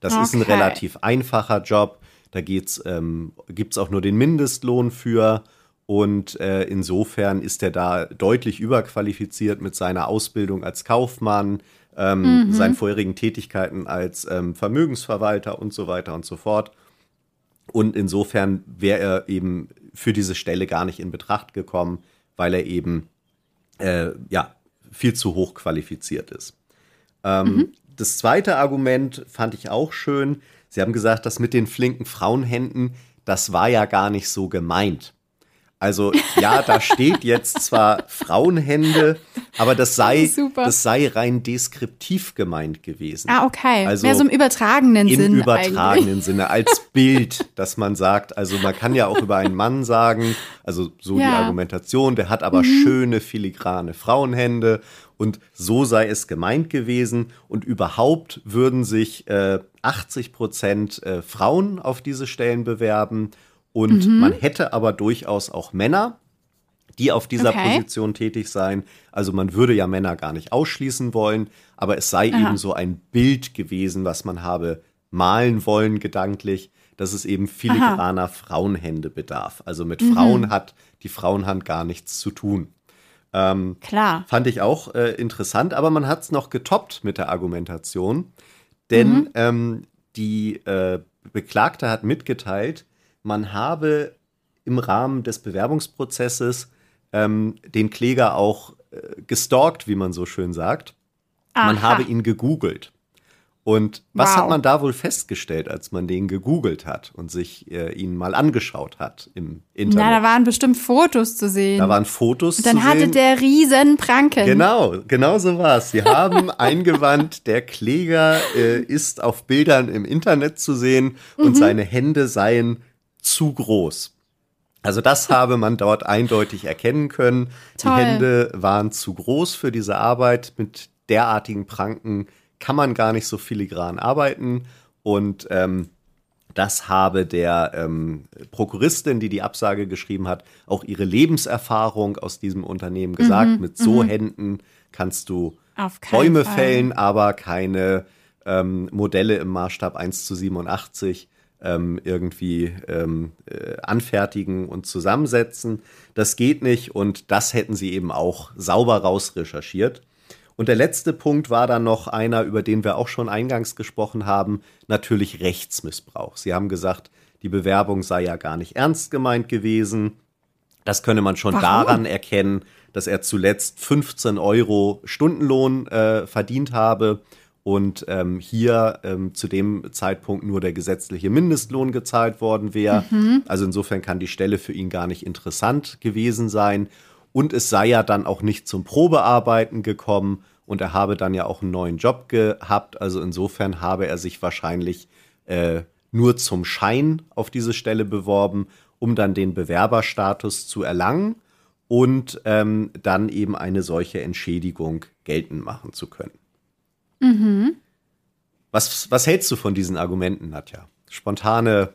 Das ist ein Okay. relativ einfacher Job. Da geht's, ähm, gibt's auch nur den Mindestlohn für. Und äh, insofern ist er da deutlich überqualifiziert mit seiner Ausbildung als Kaufmann, ähm, seinen vorherigen Tätigkeiten als ähm, Vermögensverwalter und so weiter und so fort. Und insofern wäre er eben für diese Stelle gar nicht in Betracht gekommen, weil er eben äh, ja, viel zu hoch qualifiziert ist. Ähm, Das zweite Argument fand ich auch schön. Sie haben gesagt, das mit den flinken Frauenhänden, das war ja gar nicht so gemeint. Also ja, da steht jetzt zwar Frauenhände, aber das sei, Super. das sei rein deskriptiv gemeint gewesen. Ah, okay. Also Mehr so im übertragenen Im Sinn. übertragenen eigentlich. Sinne, als Bild, dass man sagt, also man kann ja auch über einen Mann sagen, also so die Ja. Mhm. Argumentation, der hat aber schöne, filigrane Frauenhände und so sei es gemeint gewesen und überhaupt würden sich äh, 80 Prozent äh, Frauen auf diese Stellen bewerben und Mhm. man hätte aber durchaus auch Männer, die auf dieser Okay. Position tätig seien. Also man würde ja Männer gar nicht ausschließen wollen, aber es sei Aha. eben so ein Bild gewesen, was man habe malen wollen gedanklich, dass es eben filigraner Frauenhände bedarf. Also mit Mhm. Frauen hat die Frauenhand gar nichts zu tun. Klar. Fand ich auch äh, interessant, aber man hat es noch getoppt mit der Argumentation, denn ähm, die äh, Beklagte hat mitgeteilt, man habe im Rahmen des Bewerbungsprozesses ähm, den Kläger auch äh, gestalkt, wie man so schön sagt. Man Aha. habe ihn gegoogelt. Und was Wow. hat man da wohl festgestellt, als man den gegoogelt hat und sich äh, ihn mal angeschaut hat im Internet? Na, da waren bestimmt Fotos zu sehen. Da waren Fotos Und dann zu hatte sehen. der riesen Pranken. Genau, genau so war es. Sie haben eingewandt, der Kläger äh, ist auf Bildern im Internet zu sehen Mhm. und seine Hände seien zu groß. Also das habe man dort eindeutig erkennen können. Toll. Die Hände waren zu groß für diese Arbeit. Mit derartigen Pranken kann man gar nicht so filigran arbeiten. Und ähm, das habe der ähm, Prokuristin, die die Absage geschrieben hat, auch ihre Lebenserfahrung aus diesem Unternehmen gesagt. Mit so Händen kannst du Mhm, Auf Bäume Fall. fällen, aber keine ähm, Modelle im Maßstab 1 zu 87 ähm, irgendwie ähm, äh, anfertigen und zusammensetzen. Das geht nicht und das hätten sie eben auch sauber rausrecherchiert. Und der letzte Punkt war dann noch einer, über den wir auch schon eingangs gesprochen haben, natürlich Rechtsmissbrauch. Sie haben gesagt, die Bewerbung sei ja gar nicht ernst gemeint gewesen. Das könne man schon Warum? daran erkennen, dass er zuletzt 15 Euro Stundenlohn äh, verdient habe und ähm, hier ähm, zu dem Zeitpunkt nur der gesetzliche Mindestlohn gezahlt worden wäre. Also insofern kann die Stelle für ihn gar nicht interessant gewesen sein. Und es sei ja dann auch nicht zum Probearbeiten gekommen und er habe dann ja auch einen neuen Job gehabt. Also insofern habe er sich wahrscheinlich äh, nur zum Schein auf diese Stelle beworben, um dann den Bewerberstatus zu erlangen und ähm, dann eben eine solche Entschädigung geltend machen zu können. Was, was hältst du von diesen Argumenten, Nadja? Spontane,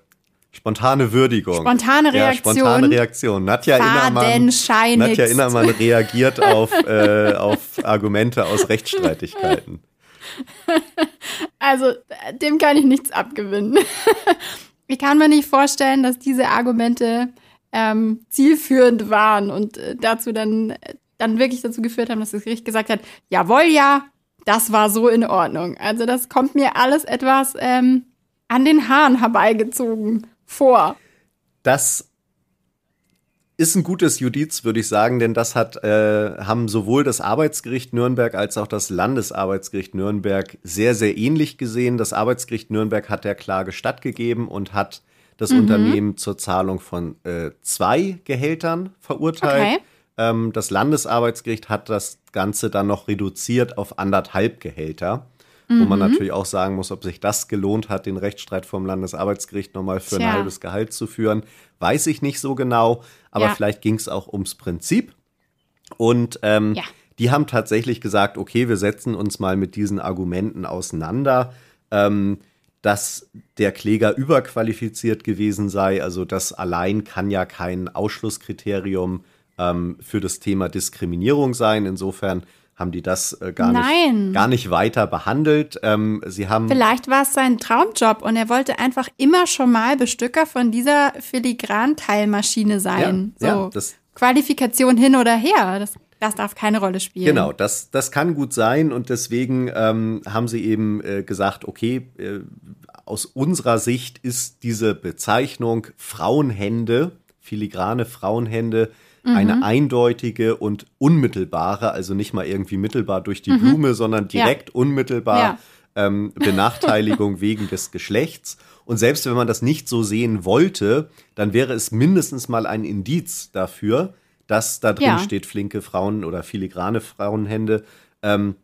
spontane Würdigung. Spontane Ja, Reaktion. spontane Reaktion. Nadja Innermann. Nadja Innermann reagiert auf, äh, auf Argumente aus Rechtsstreitigkeiten. Also, dem kann ich nichts abgewinnen. ich kann mir nicht vorstellen, dass diese Argumente ähm, zielführend waren und äh, dazu dann, äh, dann wirklich dazu geführt haben, dass das Gericht gesagt hat, jawohl, ja, das war so in Ordnung. Also das kommt mir alles etwas ähm, an den Haaren herbeigezogen vor. Das ist ein gutes Judiz, würde ich sagen, denn das hat, äh, haben sowohl das Arbeitsgericht Nürnberg als auch das Landesarbeitsgericht Nürnberg sehr, sehr ähnlich gesehen. Das Arbeitsgericht Nürnberg hat der Klage stattgegeben und hat das Unternehmen zur Zahlung von äh, zwei Gehältern verurteilt. Okay. Ähm, das Landesarbeitsgericht hat das Ganze dann noch reduziert auf anderthalb Gehälter. Wo man natürlich auch sagen muss, ob sich das gelohnt hat, den Rechtsstreit vom Landesarbeitsgericht nochmal für ein Tja. halbes Gehalt zu führen, weiß ich nicht so genau. Aber Ja. vielleicht ging es auch ums Prinzip. Und ähm, Ja. die haben tatsächlich gesagt, okay, wir setzen uns mal mit diesen Argumenten auseinander, ähm, dass der Kläger überqualifiziert gewesen sei. Also das allein kann ja kein Ausschlusskriterium ähm, für das Thema Diskriminierung sein. Insofern haben die das äh, gar, Nein. nicht, gar nicht weiter behandelt. Ähm, sie haben Vielleicht war es sein Traumjob und er wollte einfach immer schon mal Bestücker von dieser Filigran-Teilmaschine sein. Ja, so. ja, das- Qualifikation hin oder her, das, das darf keine Rolle spielen. Genau, das, das kann gut sein und deswegen ähm, haben sie eben äh, gesagt, okay, äh, aus unserer Sicht ist diese Bezeichnung Frauenhände, filigrane Frauenhände, eine eindeutige und unmittelbare, also nicht mal irgendwie mittelbar durch die Blume, sondern direkt unmittelbar Ja. ähm, Benachteiligung wegen des Geschlechts. Und selbst wenn man das nicht so sehen wollte, dann wäre es mindestens mal ein Indiz dafür, dass da drin ja. steht flinke Frauen oder filigrane Frauenhände. Ähm,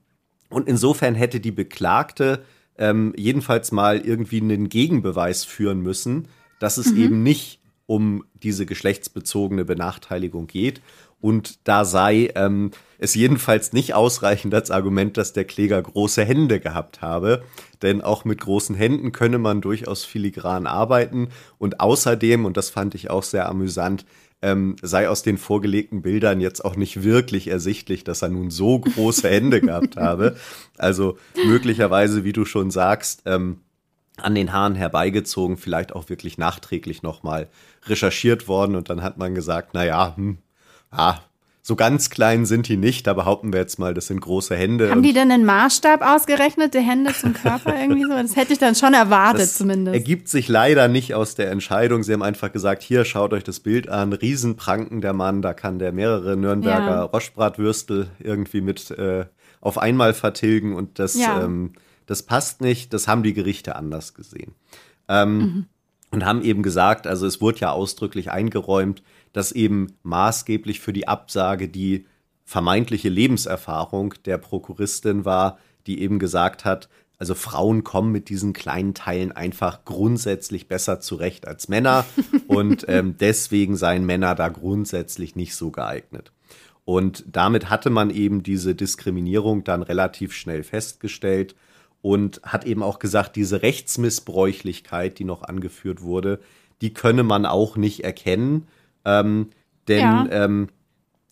und insofern hätte die Beklagte ähm, jedenfalls mal irgendwie einen Gegenbeweis führen müssen, dass es mhm. eben nicht um diese geschlechtsbezogene Benachteiligung geht. Und da sei ähm, es jedenfalls nicht ausreichend als Argument, dass der Kläger große Hände gehabt habe. Denn auch mit großen Händen könne man durchaus filigran arbeiten. Und außerdem, und das fand ich auch sehr amüsant, ähm, sei aus den vorgelegten Bildern jetzt auch nicht wirklich ersichtlich, dass er nun so große Hände gehabt habe. Also möglicherweise, wie du schon sagst, ähm, an den Haaren herbeigezogen, vielleicht auch wirklich nachträglich nochmal recherchiert worden und dann hat man gesagt, na ja, hm, ah, so ganz klein sind die nicht, da behaupten wir jetzt mal, das sind große Hände. Haben die denn einen Maßstab ausgerechnet, die Hände zum Körper irgendwie so? Das hätte ich dann schon erwartet das zumindest. Ergibt sich leider nicht aus der Entscheidung. Sie haben einfach gesagt, hier schaut euch das Bild an, Riesenpranken der Mann, da kann der mehrere Nürnberger ja. Roschbratwürstel irgendwie mit äh, auf einmal vertilgen und das, ja. ähm, das passt nicht. Das haben die Gerichte anders gesehen. Ähm, mhm. Und haben eben gesagt, also es wurde ja ausdrücklich eingeräumt, dass eben maßgeblich für die Absage die vermeintliche Lebenserfahrung der Prokuristin war, die eben gesagt hat, also Frauen kommen mit diesen kleinen Teilen einfach grundsätzlich besser zurecht als Männer und ähm, deswegen seien Männer da grundsätzlich nicht so geeignet. Und damit hatte man eben diese Diskriminierung dann relativ schnell festgestellt und hat eben auch gesagt, diese Rechtsmissbräuchlichkeit, die noch angeführt wurde, die könne man auch nicht erkennen, ähm, denn ja. ähm,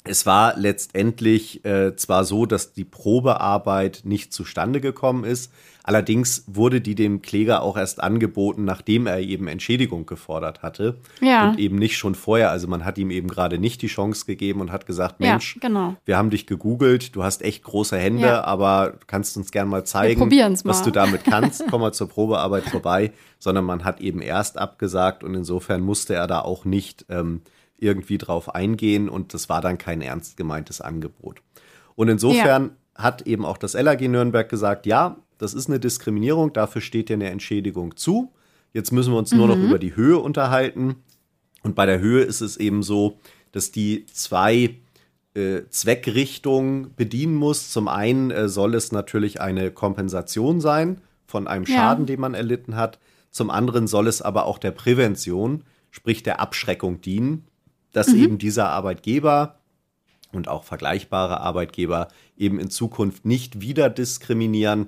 es war letztendlich äh, zwar so, dass die Probearbeit nicht zustande gekommen ist, allerdings wurde die dem Kläger auch erst angeboten, nachdem er eben Entschädigung gefordert hatte ja. und eben nicht schon vorher. Also man hat ihm eben gerade nicht die Chance gegeben und hat gesagt, Mensch, ja, genau. wir haben dich gegoogelt, du hast echt große Hände, ja. aber kannst uns gern mal zeigen, was du damit kannst, komm mal zur Probearbeit vorbei, sondern man hat eben erst abgesagt und insofern musste er da auch nicht ähm, irgendwie drauf eingehen und das war dann kein ernst gemeintes Angebot. Und insofern ja. hat eben auch das LAG Nürnberg gesagt, ja, das ist eine Diskriminierung, dafür steht dir eine Entschädigung zu. Jetzt müssen wir uns mhm. nur noch mhm. über die Höhe unterhalten. Und bei der Höhe ist es eben so, dass die zwei äh, Zweckrichtungen bedienen muss. Zum einen äh, soll es natürlich eine Kompensation sein von einem Schaden, ja. den man erlitten hat. Zum anderen soll es aber auch der Prävention, sprich der Abschreckung dienen dass mhm. eben dieser Arbeitgeber und auch vergleichbare Arbeitgeber eben in Zukunft nicht wieder diskriminieren,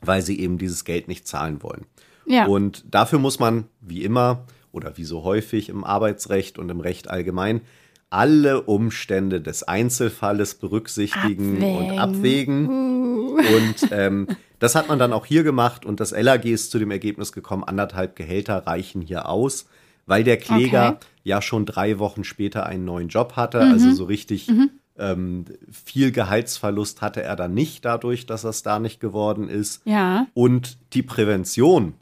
weil sie eben dieses Geld nicht zahlen wollen. Ja. Und dafür muss man, wie immer oder wie so häufig im Arbeitsrecht und im Recht allgemein, alle Umstände des Einzelfalles berücksichtigen abwägen. und abwägen. Uh. Und ähm, das hat man dann auch hier gemacht und das LAG ist zu dem Ergebnis gekommen, anderthalb Gehälter reichen hier aus weil der Kläger okay. ja schon drei Wochen später einen neuen Job hatte. Mhm. Also so richtig mhm. ähm, viel Gehaltsverlust hatte er dann nicht dadurch, dass es da nicht geworden ist. Ja. Und die Prävention,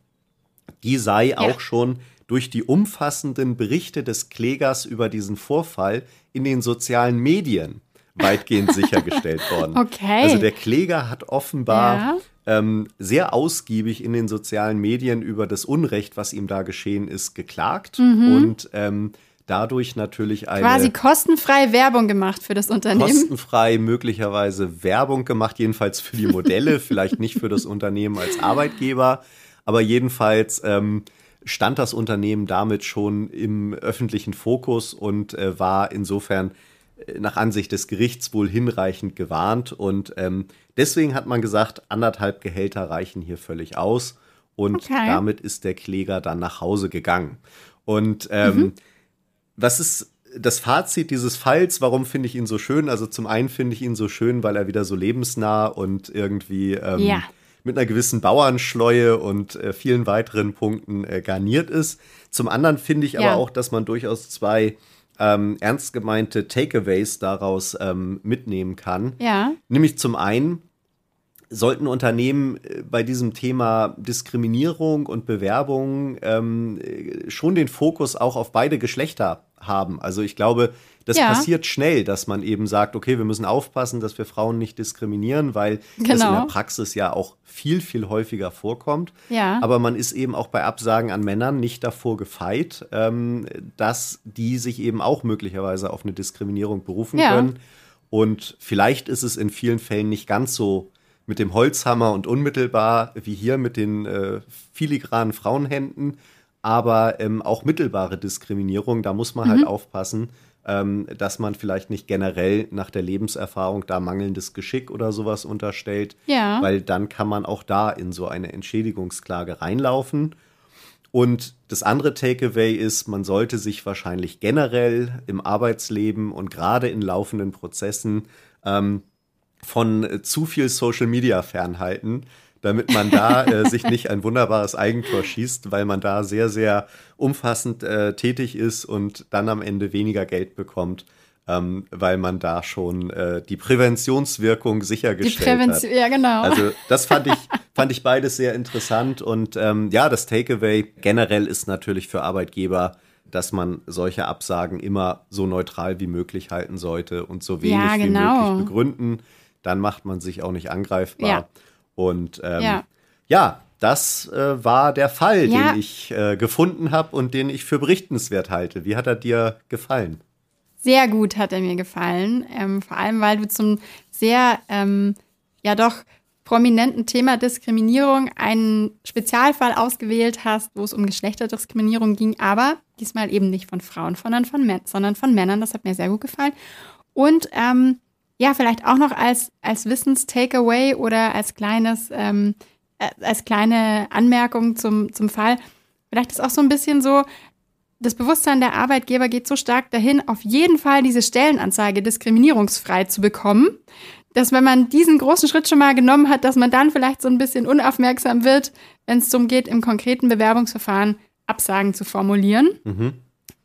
die sei ja. auch schon durch die umfassenden Berichte des Klägers über diesen Vorfall in den sozialen Medien weitgehend sichergestellt worden. Okay. Also der Kläger hat offenbar ja ähm, sehr ausgiebig in den sozialen Medien über das Unrecht, was ihm da geschehen ist, geklagt mhm. und ähm, dadurch natürlich eine quasi kostenfreie Werbung gemacht für das Unternehmen. Kostenfrei möglicherweise Werbung gemacht, jedenfalls für die Modelle, vielleicht nicht für das Unternehmen als Arbeitgeber, aber jedenfalls ähm, stand das Unternehmen damit schon im öffentlichen Fokus und äh, war insofern nach Ansicht des Gerichts wohl hinreichend gewarnt. Und ähm, deswegen hat man gesagt, anderthalb Gehälter reichen hier völlig aus. Und okay. damit ist der Kläger dann nach Hause gegangen. Und ähm, mhm. was ist das Fazit dieses Falls? Warum finde ich ihn so schön? Also zum einen finde ich ihn so schön, weil er wieder so lebensnah und irgendwie ähm, ja. mit einer gewissen Bauernschleue und äh, vielen weiteren Punkten äh, garniert ist. Zum anderen finde ich ja. aber auch, dass man durchaus zwei ähm, ernst gemeinte Takeaways daraus ähm, mitnehmen kann. Ja. Nämlich zum einen, sollten Unternehmen äh, bei diesem Thema Diskriminierung und Bewerbung ähm, schon den Fokus auch auf beide Geschlechter haben. Also ich glaube, das ja. passiert schnell, dass man eben sagt, okay, wir müssen aufpassen, dass wir Frauen nicht diskriminieren, weil genau. das in der Praxis ja auch viel, viel häufiger vorkommt. Ja. Aber man ist eben auch bei Absagen an Männern nicht davor gefeit, ähm, dass die sich eben auch möglicherweise auf eine Diskriminierung berufen ja. können. Und vielleicht ist es in vielen Fällen nicht ganz so mit dem Holzhammer und unmittelbar wie hier mit den äh, filigranen Frauenhänden, aber ähm, auch mittelbare Diskriminierung, da muss man halt mhm. halt aufpassen, ähm, dass man vielleicht nicht generell nach der Lebenserfahrung da mangelndes Geschick oder sowas unterstellt, ja. weil dann kann man auch da in so eine Entschädigungsklage reinlaufen. Und das andere Takeaway ist, man sollte sich wahrscheinlich generell im Arbeitsleben und gerade in laufenden Prozessen ähm, von zu viel Social Media fernhalten damit man da äh, sich nicht ein wunderbares Eigentor schießt, weil man da sehr, sehr umfassend äh, tätig ist und dann am Ende weniger Geld bekommt. Ähm, weil man da schon äh, die Präventionswirkung sichergestellt die Prävention, hat. Ja, genau. Also das fand ich, fand ich beides sehr interessant. Und ähm, ja, das Takeaway generell ist natürlich für Arbeitgeber, dass man solche Absagen immer so neutral wie möglich halten sollte und so wenig ja, genau. wie möglich begründen. Dann macht man sich auch nicht angreifbar. Ja. Und ähm, ja. ja. das äh, war der Fall, ja. den ich äh, gefunden habe und den ich für berichtenswert halte. Wie hat er dir gefallen? Sehr gut hat er mir gefallen. Ähm, vor allem, weil du zum sehr, ähm, ja doch, prominenten Thema Diskriminierung einen Spezialfall ausgewählt hast, wo es um Geschlechterdiskriminierung ging, aber diesmal eben nicht von Frauen, sondern von, sondern von Männern. Das hat mir sehr gut gefallen. Und ähm, ja, vielleicht auch noch als, als Wissens-Takeaway oder als kleines, ähm, äh, als kleine Anmerkung zum, zum Fall. Vielleicht ist auch so ein bisschen so, das Bewusstsein der Arbeitgeber geht so stark dahin, auf jeden Fall diese Stellenanzeige diskriminierungsfrei zu bekommen, dass wenn man diesen großen Schritt schon mal genommen hat, dass man dann vielleicht so ein bisschen unaufmerksam wird, wenn es darum geht, im konkreten Bewerbungsverfahren Absagen zu formulieren. Mhm.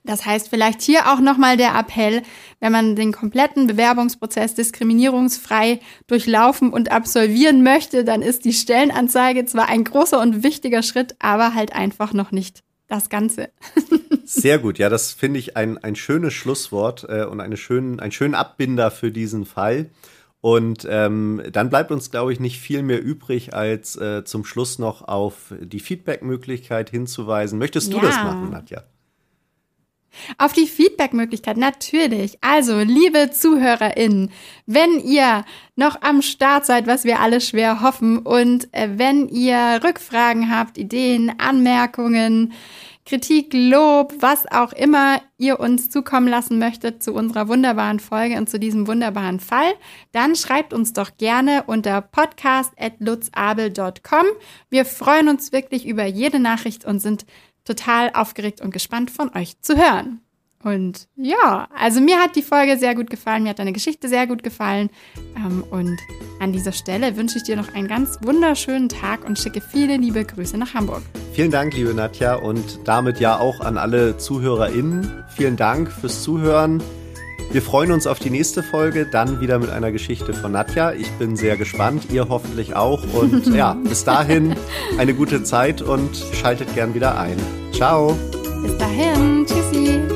Das heißt, vielleicht hier auch nochmal der Appell, wenn man den kompletten Bewerbungsprozess diskriminierungsfrei durchlaufen und absolvieren möchte, dann ist die Stellenanzeige zwar ein großer und wichtiger Schritt, aber halt einfach noch nicht das Ganze. Sehr gut, ja, das finde ich ein, ein schönes Schlusswort äh, und eine schönen, ein schönen Abbinder für diesen Fall. Und ähm, dann bleibt uns, glaube ich, nicht viel mehr übrig, als äh, zum Schluss noch auf die Feedback-Möglichkeit hinzuweisen. Möchtest du ja. das machen, Nadja? Auf die Feedback-Möglichkeit, natürlich. Also, liebe ZuhörerInnen, wenn ihr noch am Start seid, was wir alle schwer hoffen, und äh, wenn ihr Rückfragen habt, Ideen, Anmerkungen, Kritik, Lob, was auch immer ihr uns zukommen lassen möchtet zu unserer wunderbaren Folge und zu diesem wunderbaren Fall, dann schreibt uns doch gerne unter podcast.lutzabel.com. Wir freuen uns wirklich über jede Nachricht und sind total aufgeregt und gespannt von euch zu hören. Und ja, also mir hat die Folge sehr gut gefallen, mir hat deine Geschichte sehr gut gefallen. Ähm, und an dieser Stelle wünsche ich dir noch einen ganz wunderschönen Tag und schicke viele liebe Grüße nach Hamburg. Vielen Dank, liebe Nadja, und damit ja auch an alle ZuhörerInnen. Vielen Dank fürs Zuhören. Wir freuen uns auf die nächste Folge, dann wieder mit einer Geschichte von Nadja. Ich bin sehr gespannt, ihr hoffentlich auch. Und ja, bis dahin eine gute Zeit und schaltet gern wieder ein. Ciao. Bis dahin. Tschüssi.